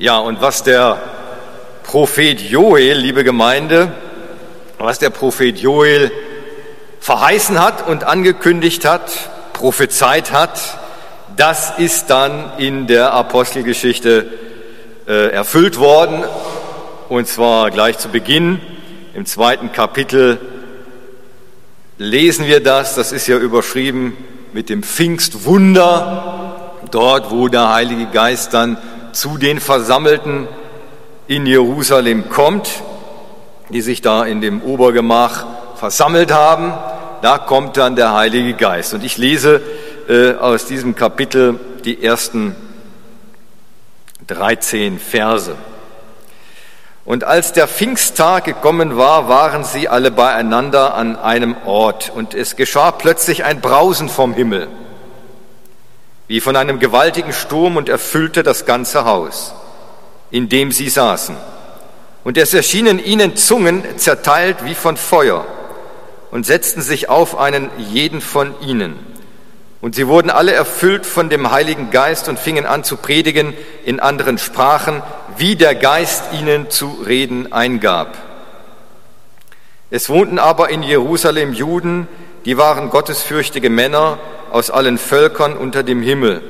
Ja, und was der Prophet Joel, liebe Gemeinde, was der Prophet Joel verheißen hat und angekündigt hat, prophezeit hat, das ist dann in der Apostelgeschichte äh, erfüllt worden. Und zwar gleich zu Beginn im zweiten Kapitel lesen wir das. Das ist ja überschrieben mit dem Pfingstwunder, dort wo der Heilige Geist dann zu den Versammelten in Jerusalem kommt, die sich da in dem Obergemach versammelt haben. Da kommt dann der Heilige Geist. Und ich lese äh, aus diesem Kapitel die ersten 13 Verse. Und als der Pfingsttag gekommen war, waren sie alle beieinander an einem Ort. Und es geschah plötzlich ein Brausen vom Himmel wie von einem gewaltigen Sturm und erfüllte das ganze Haus, in dem sie saßen. Und es erschienen ihnen Zungen zerteilt wie von Feuer und setzten sich auf einen jeden von ihnen. Und sie wurden alle erfüllt von dem Heiligen Geist und fingen an zu predigen in anderen Sprachen, wie der Geist ihnen zu reden eingab. Es wohnten aber in Jerusalem Juden, die waren gottesfürchtige Männer aus allen Völkern unter dem Himmel.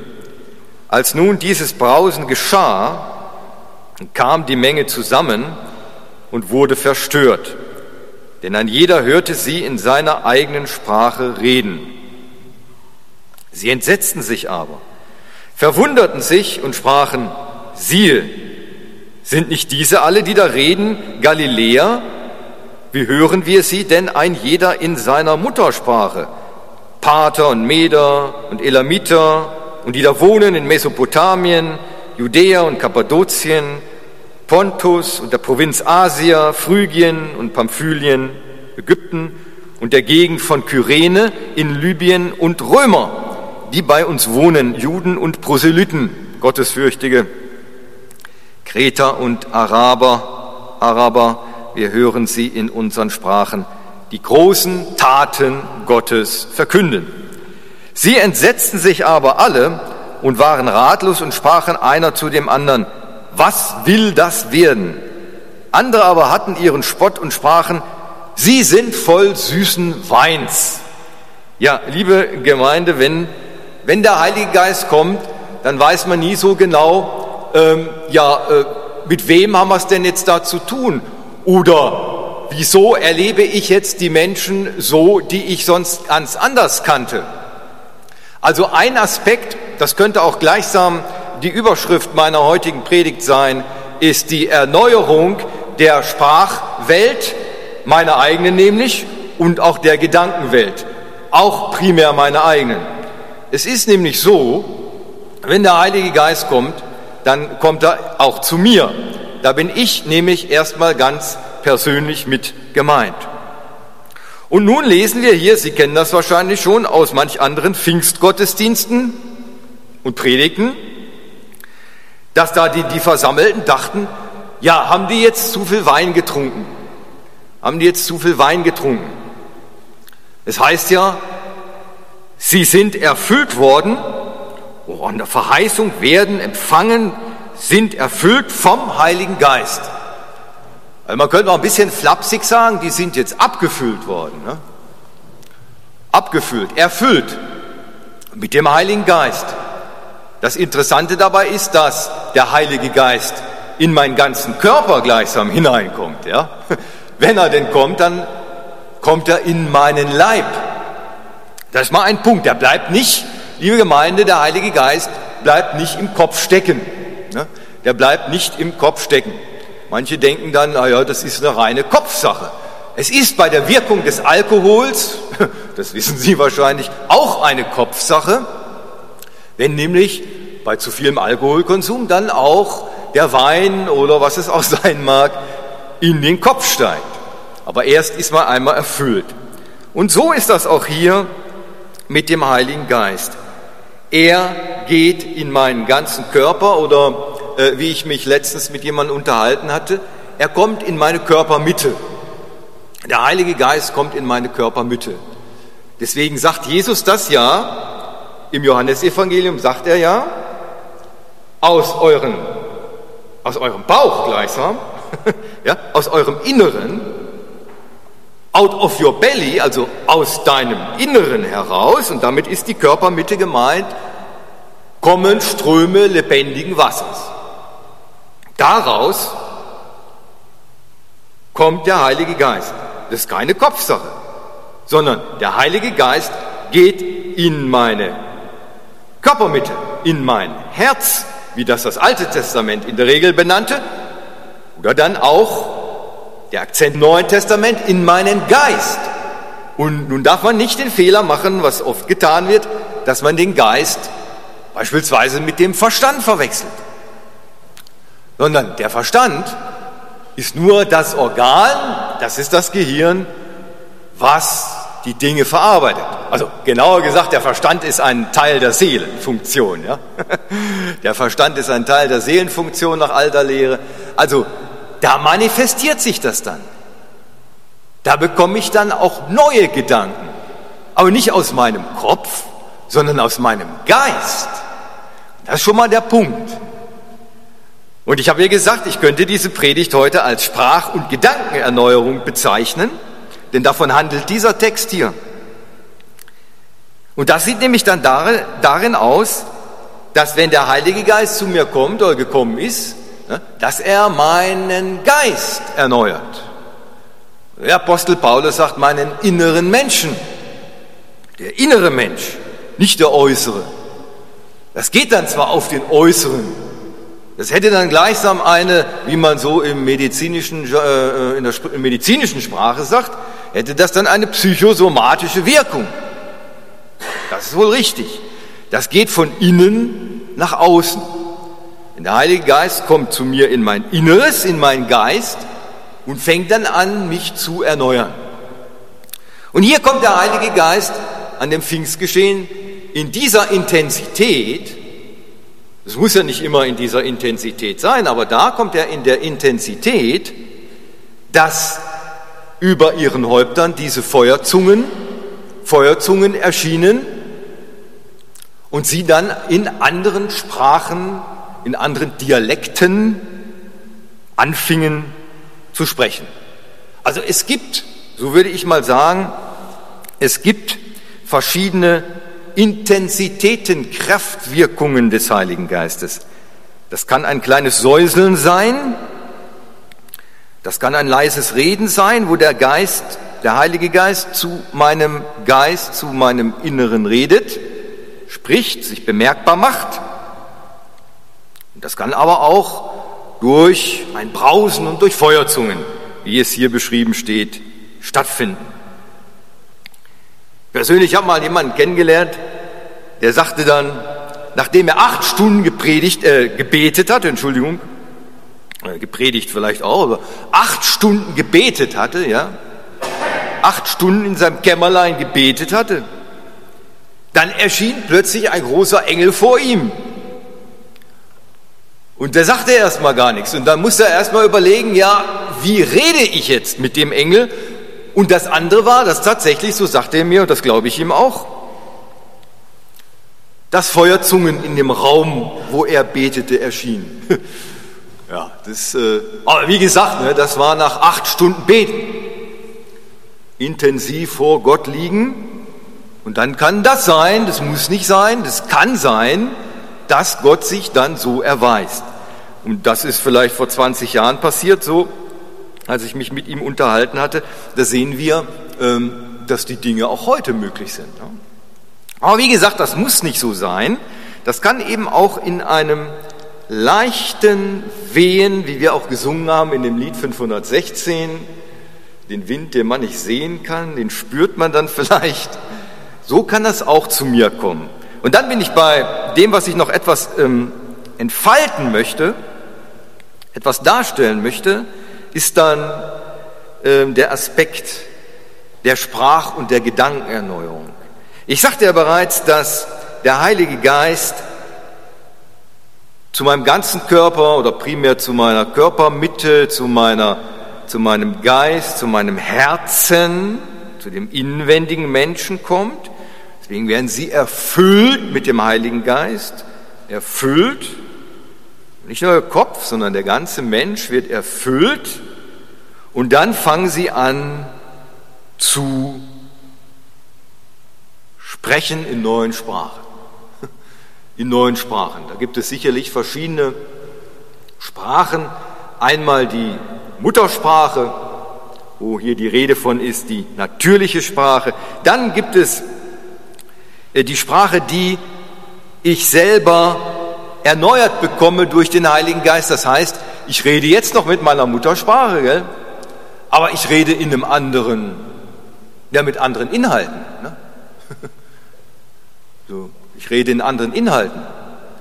Als nun dieses Brausen geschah, kam die Menge zusammen und wurde verstört, denn ein jeder hörte sie in seiner eigenen Sprache reden. Sie entsetzten sich aber, verwunderten sich und sprachen, siehe, sind nicht diese alle, die da reden, Galiläer? Wie hören wir sie denn ein jeder in seiner Muttersprache? Pater und Meder und Elamiter und die da wohnen in Mesopotamien, Judäa und Kappadokien, Pontus und der Provinz Asia, Phrygien und Pamphylien, Ägypten und der Gegend von Kyrene in Libyen und Römer, die bei uns wohnen, Juden und Proselyten, Gottesfürchtige, Kreter und Araber, Araber, wir hören sie in unseren Sprachen die großen Taten Gottes verkünden. Sie entsetzten sich aber alle und waren ratlos und sprachen einer zu dem anderen, was will das werden? Andere aber hatten ihren Spott und sprachen, sie sind voll süßen Weins. Ja, liebe Gemeinde, wenn, wenn der Heilige Geist kommt, dann weiß man nie so genau, ähm, ja, äh, mit wem haben wir es denn jetzt da zu tun? Oder wieso erlebe ich jetzt die Menschen so, die ich sonst ganz anders kannte? Also ein Aspekt, das könnte auch gleichsam die Überschrift meiner heutigen Predigt sein, ist die Erneuerung der Sprachwelt, meiner eigenen nämlich, und auch der Gedankenwelt, auch primär meiner eigenen. Es ist nämlich so, wenn der Heilige Geist kommt, dann kommt er auch zu mir. Da bin ich nämlich erstmal ganz persönlich mit gemeint. Und nun lesen wir hier, Sie kennen das wahrscheinlich schon aus manch anderen Pfingstgottesdiensten und Predigten, dass da die, die Versammelten dachten, ja, haben die jetzt zu viel Wein getrunken? Haben die jetzt zu viel Wein getrunken? Es heißt ja, sie sind erfüllt worden, oh, an der Verheißung werden empfangen, sind erfüllt vom Heiligen Geist. Also man könnte auch ein bisschen flapsig sagen, die sind jetzt abgefüllt worden. Ne? Abgefüllt, erfüllt mit dem Heiligen Geist. Das Interessante dabei ist, dass der Heilige Geist in meinen ganzen Körper gleichsam hineinkommt. Ja? Wenn er denn kommt, dann kommt er in meinen Leib. Das ist mal ein Punkt. Der bleibt nicht, liebe Gemeinde, der Heilige Geist bleibt nicht im Kopf stecken. Ne? Der bleibt nicht im Kopf stecken. Manche denken dann, naja, das ist eine reine Kopfsache. Es ist bei der Wirkung des Alkohols, das wissen Sie wahrscheinlich, auch eine Kopfsache, wenn nämlich bei zu vielem Alkoholkonsum dann auch der Wein oder was es auch sein mag, in den Kopf steigt. Aber erst ist man einmal erfüllt. Und so ist das auch hier mit dem Heiligen Geist. Er geht in meinen ganzen Körper oder äh, wie ich mich letztens mit jemandem unterhalten hatte, er kommt in meine Körpermitte. Der Heilige Geist kommt in meine Körpermitte. Deswegen sagt Jesus das ja, im Johannesevangelium sagt er ja, aus euren aus eurem Bauch gleichsam, ja, aus eurem Inneren, out of your belly, also aus deinem Inneren heraus, und damit ist die Körpermitte gemeint, kommen Ströme lebendigen Wassers. Daraus kommt der Heilige Geist. Das ist keine Kopfsache, sondern der Heilige Geist geht in meine Körpermitte, in mein Herz, wie das das Alte Testament in der Regel benannte, oder dann auch der Akzent Neuen Testament in meinen Geist. Und nun darf man nicht den Fehler machen, was oft getan wird, dass man den Geist beispielsweise mit dem Verstand verwechselt. Sondern der Verstand ist nur das Organ, das ist das Gehirn, was die Dinge verarbeitet. Also genauer gesagt, der Verstand ist ein Teil der Seelenfunktion. Ja? Der Verstand ist ein Teil der Seelenfunktion nach alter Lehre. Also da manifestiert sich das dann. Da bekomme ich dann auch neue Gedanken. Aber nicht aus meinem Kopf, sondern aus meinem Geist. Das ist schon mal der Punkt. Und ich habe ja gesagt, ich könnte diese Predigt heute als Sprach- und Gedankenerneuerung bezeichnen, denn davon handelt dieser Text hier. Und das sieht nämlich dann darin aus, dass wenn der Heilige Geist zu mir kommt oder gekommen ist, dass er meinen Geist erneuert. Der Apostel Paulus sagt meinen inneren Menschen, der innere Mensch, nicht der äußere. Das geht dann zwar auf den äußeren, das hätte dann gleichsam eine, wie man so im medizinischen, äh, in der medizinischen Sprache sagt, hätte das dann eine psychosomatische Wirkung. Das ist wohl richtig. Das geht von innen nach außen. Denn der Heilige Geist kommt zu mir in mein Inneres, in meinen Geist und fängt dann an, mich zu erneuern. Und hier kommt der Heilige Geist an dem Pfingstgeschehen in dieser Intensität, es muss ja nicht immer in dieser Intensität sein, aber da kommt er in der Intensität, dass über ihren Häuptern diese Feuerzungen, Feuerzungen erschienen und sie dann in anderen Sprachen, in anderen Dialekten anfingen zu sprechen. Also es gibt, so würde ich mal sagen, es gibt verschiedene Intensitäten, Kraftwirkungen des Heiligen Geistes. Das kann ein kleines Säuseln sein, das kann ein leises Reden sein, wo der Geist, der Heilige Geist zu meinem Geist, zu meinem Inneren redet, spricht, sich bemerkbar macht. Das kann aber auch durch ein Brausen und durch Feuerzungen, wie es hier beschrieben steht, stattfinden. Persönlich habe mal jemanden kennengelernt, der sagte dann, nachdem er acht Stunden gepredigt, äh, gebetet hatte, Entschuldigung, äh, gepredigt vielleicht auch, aber acht Stunden gebetet hatte, ja, acht Stunden in seinem Kämmerlein gebetet hatte, dann erschien plötzlich ein großer Engel vor ihm. Und der sagte erstmal gar nichts. Und dann musste er erstmal überlegen, ja, wie rede ich jetzt mit dem Engel? Und das andere war, dass tatsächlich, so sagte er mir, und das glaube ich ihm auch, dass Feuerzungen in dem Raum, wo er betete, erschienen. ja, das, äh, aber wie gesagt, ne, das war nach acht Stunden Beten. Intensiv vor Gott liegen. Und dann kann das sein, das muss nicht sein, das kann sein, dass Gott sich dann so erweist. Und das ist vielleicht vor 20 Jahren passiert, so als ich mich mit ihm unterhalten hatte, da sehen wir, ähm, dass die Dinge auch heute möglich sind. Aber wie gesagt, das muss nicht so sein. Das kann eben auch in einem leichten Wehen, wie wir auch gesungen haben in dem Lied 516, den Wind, den man nicht sehen kann, den spürt man dann vielleicht. So kann das auch zu mir kommen. Und dann bin ich bei dem, was ich noch etwas ähm, entfalten möchte, etwas darstellen möchte, ist dann äh, der Aspekt der Sprach- und der Gedankenerneuerung. Ich sagte ja bereits, dass der Heilige Geist zu meinem ganzen Körper oder primär zu meiner Körpermitte, zu, meiner, zu meinem Geist, zu meinem Herzen, zu dem inwendigen Menschen kommt. Deswegen werden sie erfüllt mit dem Heiligen Geist, erfüllt Nicht nur der Kopf, sondern der ganze Mensch wird erfüllt und dann fangen sie an zu sprechen in neuen Sprachen. In neuen Sprachen. Da gibt es sicherlich verschiedene Sprachen. Einmal die Muttersprache, wo hier die Rede von ist, die natürliche Sprache. Dann gibt es die Sprache, die ich selber erneuert bekomme durch den Heiligen Geist. Das heißt, ich rede jetzt noch mit meiner Muttersprache, gell? aber ich rede in einem anderen, ja, mit anderen Inhalten. Ne? So, ich rede in anderen Inhalten.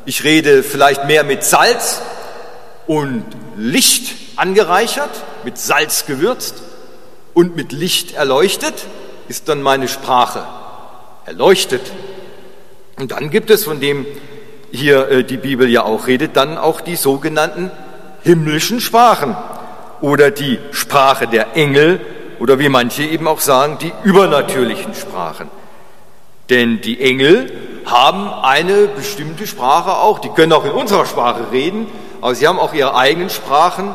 Ich rede vielleicht mehr mit Salz und Licht angereichert, mit Salz gewürzt und mit Licht erleuchtet, ist dann meine Sprache erleuchtet. Und dann gibt es, von dem hier äh, die Bibel ja auch redet, dann auch die sogenannten himmlischen Sprachen oder die Sprache der Engel oder wie manche eben auch sagen, die übernatürlichen Sprachen. Denn die Engel haben eine bestimmte Sprache auch. Die können auch in unserer Sprache reden, aber sie haben auch ihre eigenen Sprachen,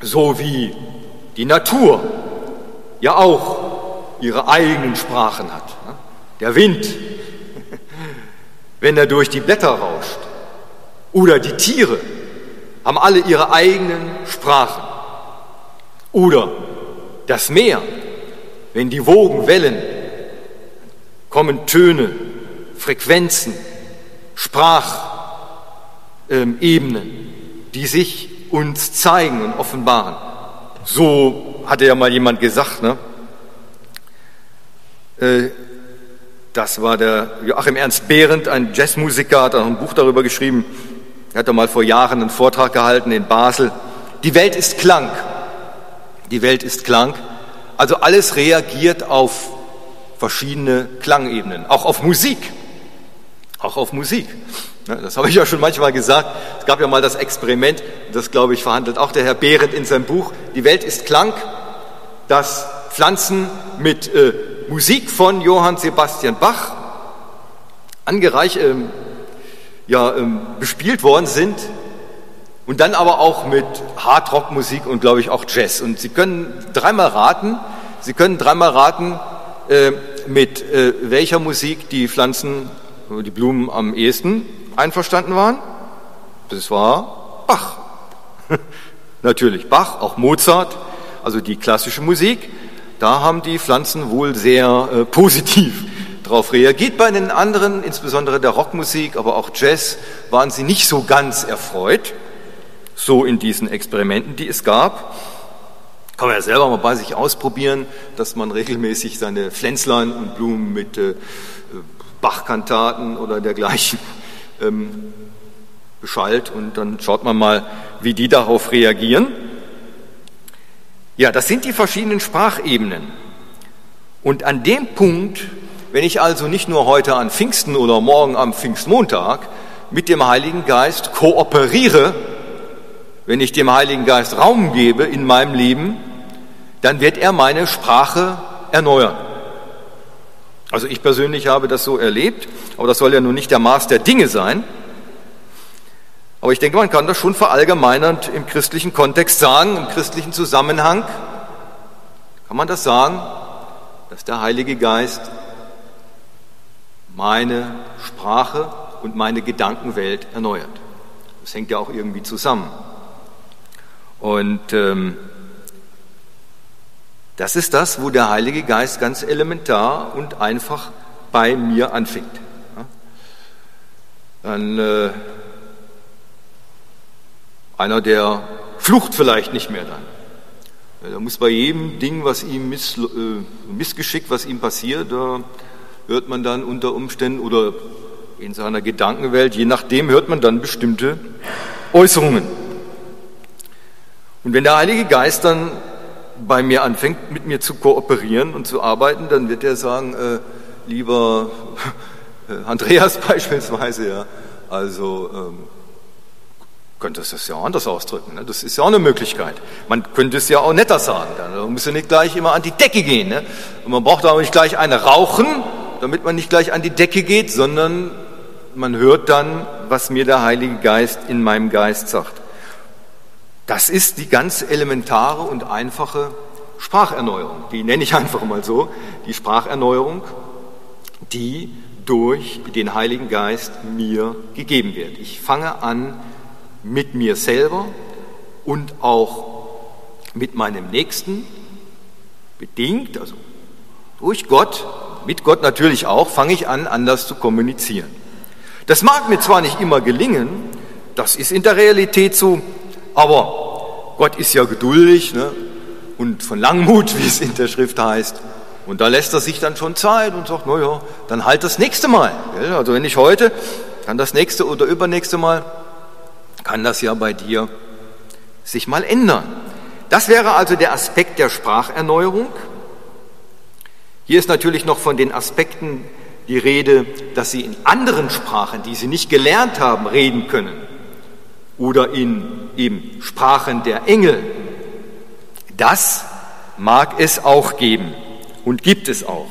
so wie die Natur ja auch ihre eigenen Sprachen hat. Der Wind wenn er durch die Blätter rauscht. Oder die Tiere haben alle ihre eigenen Sprachen. Oder das Meer, wenn die Wogen wellen, kommen Töne, Frequenzen, Sprachebenen, die sich uns zeigen und offenbaren. So hatte ja mal jemand gesagt, ne? Äh, das war der Joachim Ernst Behrendt, ein Jazzmusiker, hat ein Buch darüber geschrieben. Er hat mal vor Jahren einen Vortrag gehalten in Basel. Die Welt ist Klang. Die Welt ist Klang. Also alles reagiert auf verschiedene Klangebenen, auch auf Musik. Auch auf Musik. Das habe ich ja schon manchmal gesagt. Es gab ja mal das Experiment, das glaube ich verhandelt auch der Herr Behrendt in seinem Buch. Die Welt ist Klang, dass Pflanzen mit äh, Musik von Johann Sebastian Bach angereicht, ähm, ja, ähm, bespielt worden sind und dann aber auch mit Hardrock-Musik und glaube ich auch Jazz. Und Sie können dreimal raten, Sie können dreimal raten, äh, mit äh, welcher Musik die Pflanzen, die Blumen am ehesten einverstanden waren. Das war Bach. Natürlich Bach, auch Mozart, also die klassische Musik. Da haben die Pflanzen wohl sehr äh, positiv darauf reagiert. Bei den anderen, insbesondere der Rockmusik, aber auch Jazz, waren sie nicht so ganz erfreut. So in diesen Experimenten, die es gab. Kann man ja selber mal bei sich ausprobieren, dass man regelmäßig seine Pflänzlein und Blumen mit äh, Bachkantaten oder dergleichen ähm, beschallt und dann schaut man mal, wie die darauf reagieren. Ja, das sind die verschiedenen Sprachebenen. Und an dem Punkt, wenn ich also nicht nur heute an Pfingsten oder morgen am Pfingstmontag mit dem Heiligen Geist kooperiere, wenn ich dem Heiligen Geist Raum gebe in meinem Leben, dann wird er meine Sprache erneuern. Also ich persönlich habe das so erlebt, aber das soll ja nun nicht der Maß der Dinge sein. Aber ich denke, man kann das schon verallgemeinernd im christlichen Kontext sagen, im christlichen Zusammenhang kann man das sagen, dass der Heilige Geist meine Sprache und meine Gedankenwelt erneuert. Das hängt ja auch irgendwie zusammen. Und ähm, das ist das, wo der Heilige Geist ganz elementar und einfach bei mir anfängt. Dann äh, einer, der flucht vielleicht nicht mehr dann. Er muss bei jedem Ding, was ihm miss, äh, missgeschickt, was ihm passiert, da hört man dann unter Umständen oder in seiner Gedankenwelt, je nachdem hört man dann bestimmte Äußerungen. Und wenn der Heilige Geist dann bei mir anfängt, mit mir zu kooperieren und zu arbeiten, dann wird er sagen, äh, lieber Andreas beispielsweise, ja, also ähm, könnte es ja auch anders ausdrücken. Ne? Das ist ja auch eine Möglichkeit. Man könnte es ja auch netter sagen. Man muss ja nicht gleich immer an die Decke gehen. Ne? Und man braucht auch nicht gleich eine rauchen, damit man nicht gleich an die Decke geht, sondern man hört dann, was mir der Heilige Geist in meinem Geist sagt. Das ist die ganz elementare und einfache Spracherneuerung. Die nenne ich einfach mal so. Die Spracherneuerung, die durch den Heiligen Geist mir gegeben wird. Ich fange an, mit mir selber und auch mit meinem Nächsten, bedingt, also durch Gott, mit Gott natürlich auch, fange ich an, anders zu kommunizieren. Das mag mir zwar nicht immer gelingen, das ist in der Realität so, aber Gott ist ja geduldig ne? und von Langmut, wie es in der Schrift heißt. Und da lässt er sich dann schon Zeit und sagt, naja, dann halt das nächste Mal. Also wenn nicht heute, dann das nächste oder übernächste Mal, kann das ja bei dir sich mal ändern. Das wäre also der Aspekt der Spracherneuerung. Hier ist natürlich noch von den Aspekten die Rede, dass sie in anderen Sprachen, die sie nicht gelernt haben, reden können. Oder in eben Sprachen der Engel. Das mag es auch geben und gibt es auch,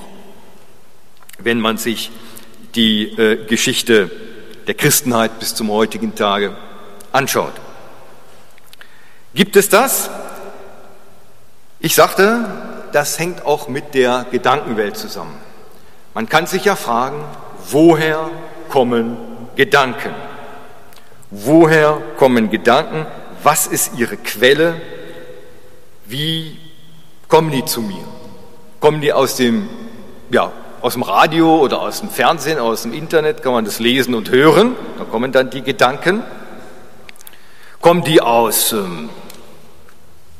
wenn man sich die äh, Geschichte der Christenheit bis zum heutigen Tage anschaut. Gibt es das? Ich sagte, das hängt auch mit der Gedankenwelt zusammen. Man kann sich ja fragen, woher kommen Gedanken? Woher kommen Gedanken? Was ist ihre Quelle? Wie kommen die zu mir? Kommen die aus dem, ja, aus dem Radio oder aus dem Fernsehen, aus dem Internet? Kann man das lesen und hören? Da kommen dann die Gedanken. Kommen die aus ähm,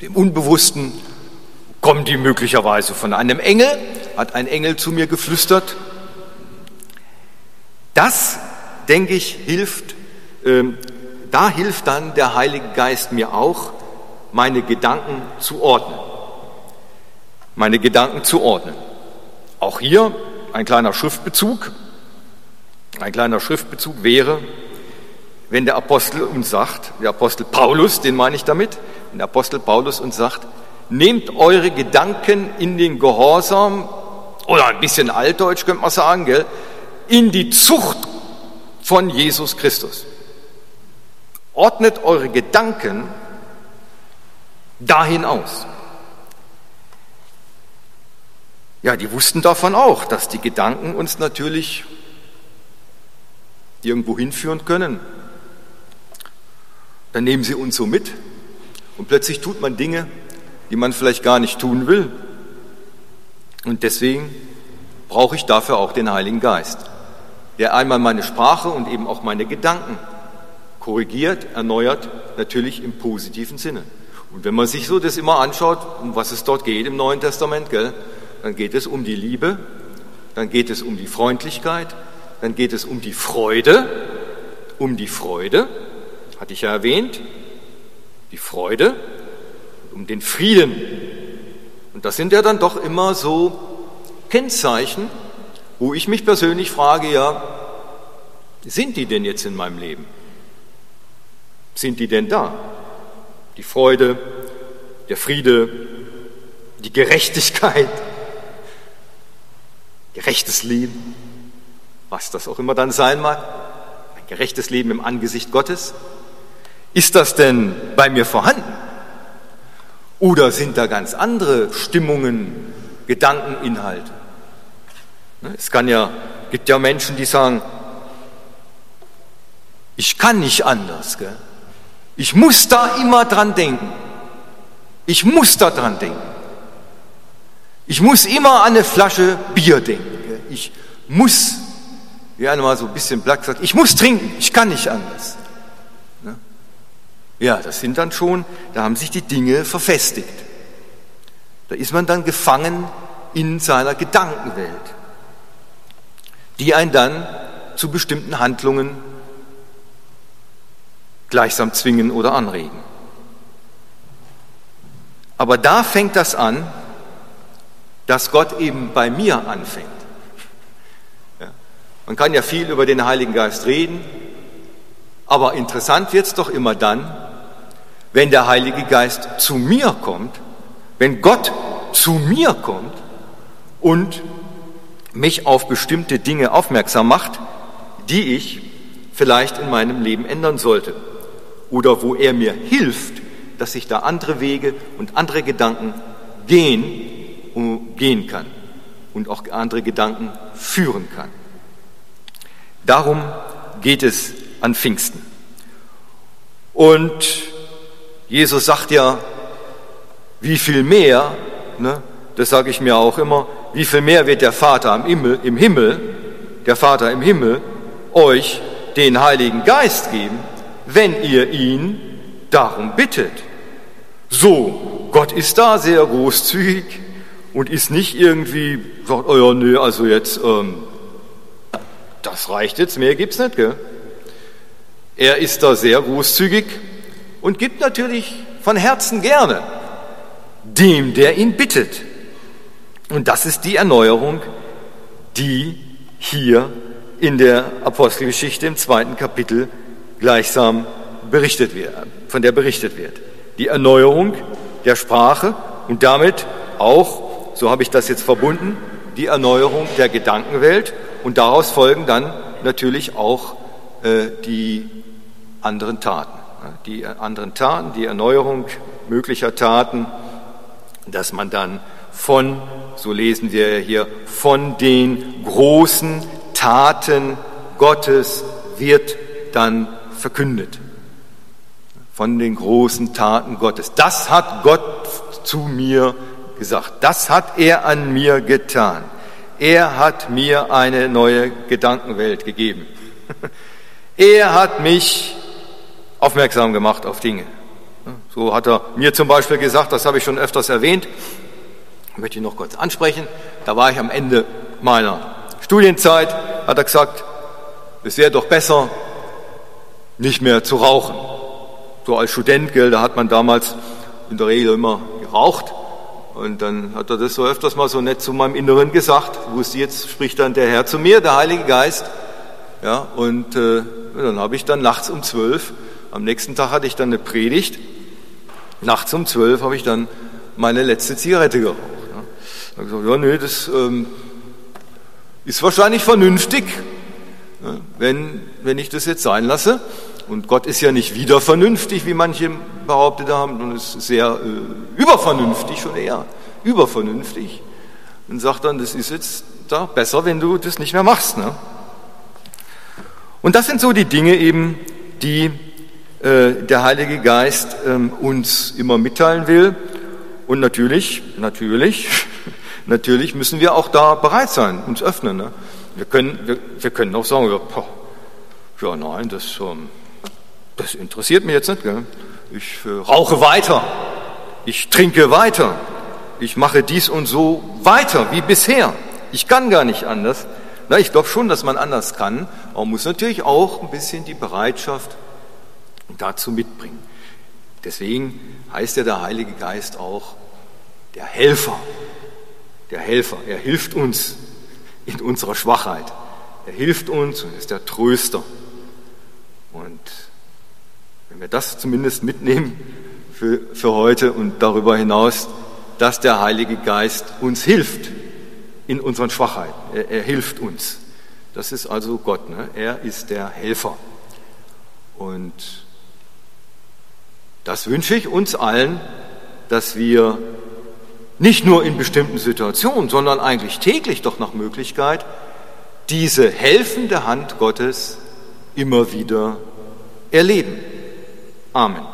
dem Unbewussten? Kommen die möglicherweise von einem Engel? Hat ein Engel zu mir geflüstert? Das, denke ich, hilft, ähm, da hilft dann der Heilige Geist mir auch, meine Gedanken zu ordnen. Meine Gedanken zu ordnen. Auch hier ein kleiner Schriftbezug. Ein kleiner Schriftbezug wäre, wenn der Apostel uns sagt, der Apostel Paulus, den meine ich damit, wenn der Apostel Paulus uns sagt, nehmt eure Gedanken in den Gehorsam, oder ein bisschen altdeutsch könnte man sagen, gell, in die Zucht von Jesus Christus. Ordnet eure Gedanken dahin aus. Ja, die wussten davon auch, dass die Gedanken uns natürlich irgendwo hinführen können. Dann nehmen sie uns so mit und plötzlich tut man Dinge, die man vielleicht gar nicht tun will. Und deswegen brauche ich dafür auch den Heiligen Geist, der einmal meine Sprache und eben auch meine Gedanken korrigiert, erneuert, natürlich im positiven Sinne. Und wenn man sich so das immer anschaut, um was es dort geht im Neuen Testament, gell, dann geht es um die Liebe, dann geht es um die Freundlichkeit, dann geht es um die Freude, um die Freude, hatte ich ja erwähnt, die Freude, um den Frieden. Und das sind ja dann doch immer so Kennzeichen, wo ich mich persönlich frage, ja, sind die denn jetzt in meinem Leben? Sind die denn da? Die Freude, der Friede, die Gerechtigkeit, gerechtes Leben, was das auch immer dann sein mag, ein gerechtes Leben im Angesicht Gottes. Ist das denn bei mir vorhanden? Oder sind da ganz andere Stimmungen, Gedankeninhalte? Ne, es kann ja, gibt ja Menschen, die sagen, ich kann nicht anders. Gell? Ich muss da immer dran denken. Ich muss da dran denken. Ich muss immer an eine Flasche Bier denken. Gell? Ich muss, wie einer mal so ein bisschen black sagt, ich muss trinken. Ich kann nicht anders. Ja, das sind dann schon, da haben sich die Dinge verfestigt. Da ist man dann gefangen in seiner Gedankenwelt, die einen dann zu bestimmten Handlungen gleichsam zwingen oder anregen. Aber da fängt das an, dass Gott eben bei mir anfängt. Ja. Man kann ja viel über den Heiligen Geist reden, aber interessant wird es doch immer dann, wenn der Heilige Geist zu mir kommt, wenn Gott zu mir kommt und mich auf bestimmte Dinge aufmerksam macht, die ich vielleicht in meinem Leben ändern sollte oder wo er mir hilft, dass ich da andere Wege und andere Gedanken gehen, gehen kann und auch andere Gedanken führen kann. Darum geht es an Pfingsten. Und Jesus sagt ja, wie viel mehr, ne, das sage ich mir auch immer, wie viel mehr wird der Vater im Himmel, im Himmel, der Vater im Himmel, euch den Heiligen Geist geben, wenn ihr ihn darum bittet. So, Gott ist da sehr großzügig und ist nicht irgendwie, sagt, oh ja, nee, also jetzt, ähm, das reicht jetzt, mehr gibt's nicht, gell? Er ist da sehr großzügig und gibt natürlich von Herzen gerne dem, der ihn bittet. Und das ist die Erneuerung, die hier in der Apostelgeschichte im zweiten Kapitel gleichsam berichtet wird, von der berichtet wird. Die Erneuerung der Sprache und damit auch, so habe ich das jetzt verbunden, die Erneuerung der Gedankenwelt und daraus folgen dann natürlich auch äh, die anderen Taten. Die anderen Taten, die Erneuerung möglicher Taten, dass man dann von, so lesen wir hier, von den großen Taten Gottes wird dann verkündet. Von den großen Taten Gottes. Das hat Gott zu mir gesagt. Das hat er an mir getan. Er hat mir eine neue Gedankenwelt gegeben. Er hat mich aufmerksam gemacht auf Dinge. So hat er mir zum Beispiel gesagt, das habe ich schon öfters erwähnt, möchte ich noch kurz ansprechen. Da war ich am Ende meiner Studienzeit, hat er gesagt, es wäre doch besser, nicht mehr zu rauchen. So als Student, gell, da hat man damals in der Regel immer geraucht. Und dann hat er das so öfters mal so nett zu meinem Inneren gesagt. Ich wusste, jetzt spricht dann der Herr zu mir, der Heilige Geist. Ja, und äh, dann habe ich dann nachts um zwölf, am nächsten Tag hatte ich dann eine Predigt. Nachts um zwölf habe ich dann meine letzte Zigarette geraucht. Da habe ich gesagt, ja, nee, das ähm, ist wahrscheinlich vernünftig, ja, wenn, wenn ich das jetzt sein lasse. Und Gott ist ja nicht wieder vernünftig, wie manche behauptet haben, und ist sehr äh, übervernünftig schon eher, übervernünftig. Und sagt dann, das ist jetzt da besser, wenn du das nicht mehr machst. Ne? Und das sind so die Dinge eben, die der Heilige Geist äh, uns immer mitteilen will. Und natürlich, natürlich, Natürlich müssen wir auch da bereit sein, uns öffnen. Ne? Wir, können, wir, wir können auch sagen, ja, ja nein, das, ähm, das interessiert mich jetzt nicht. Gell? Ich äh, rauche weiter, ich trinke weiter, ich mache dies und so weiter wie bisher. Ich kann gar nicht anders. Na, ich glaube schon, dass man anders kann, aber man muss natürlich auch ein bisschen die Bereitschaft dazu mitbringen. Deswegen heißt ja der Heilige Geist auch der Helfer der Helfer. Er hilft uns in unserer Schwachheit. Er hilft uns und ist der Tröster. Und wenn wir das zumindest mitnehmen für, für heute und darüber hinaus, dass der Heilige Geist uns hilft in unseren Schwachheiten. Er, er hilft uns. Das ist also Gott. Ne? Er ist der Helfer. Und das wünsche ich uns allen, dass wir nicht nur in bestimmten Situationen, sondern eigentlich täglich doch nach Möglichkeit, diese helfende Hand Gottes immer wieder erleben. Amen.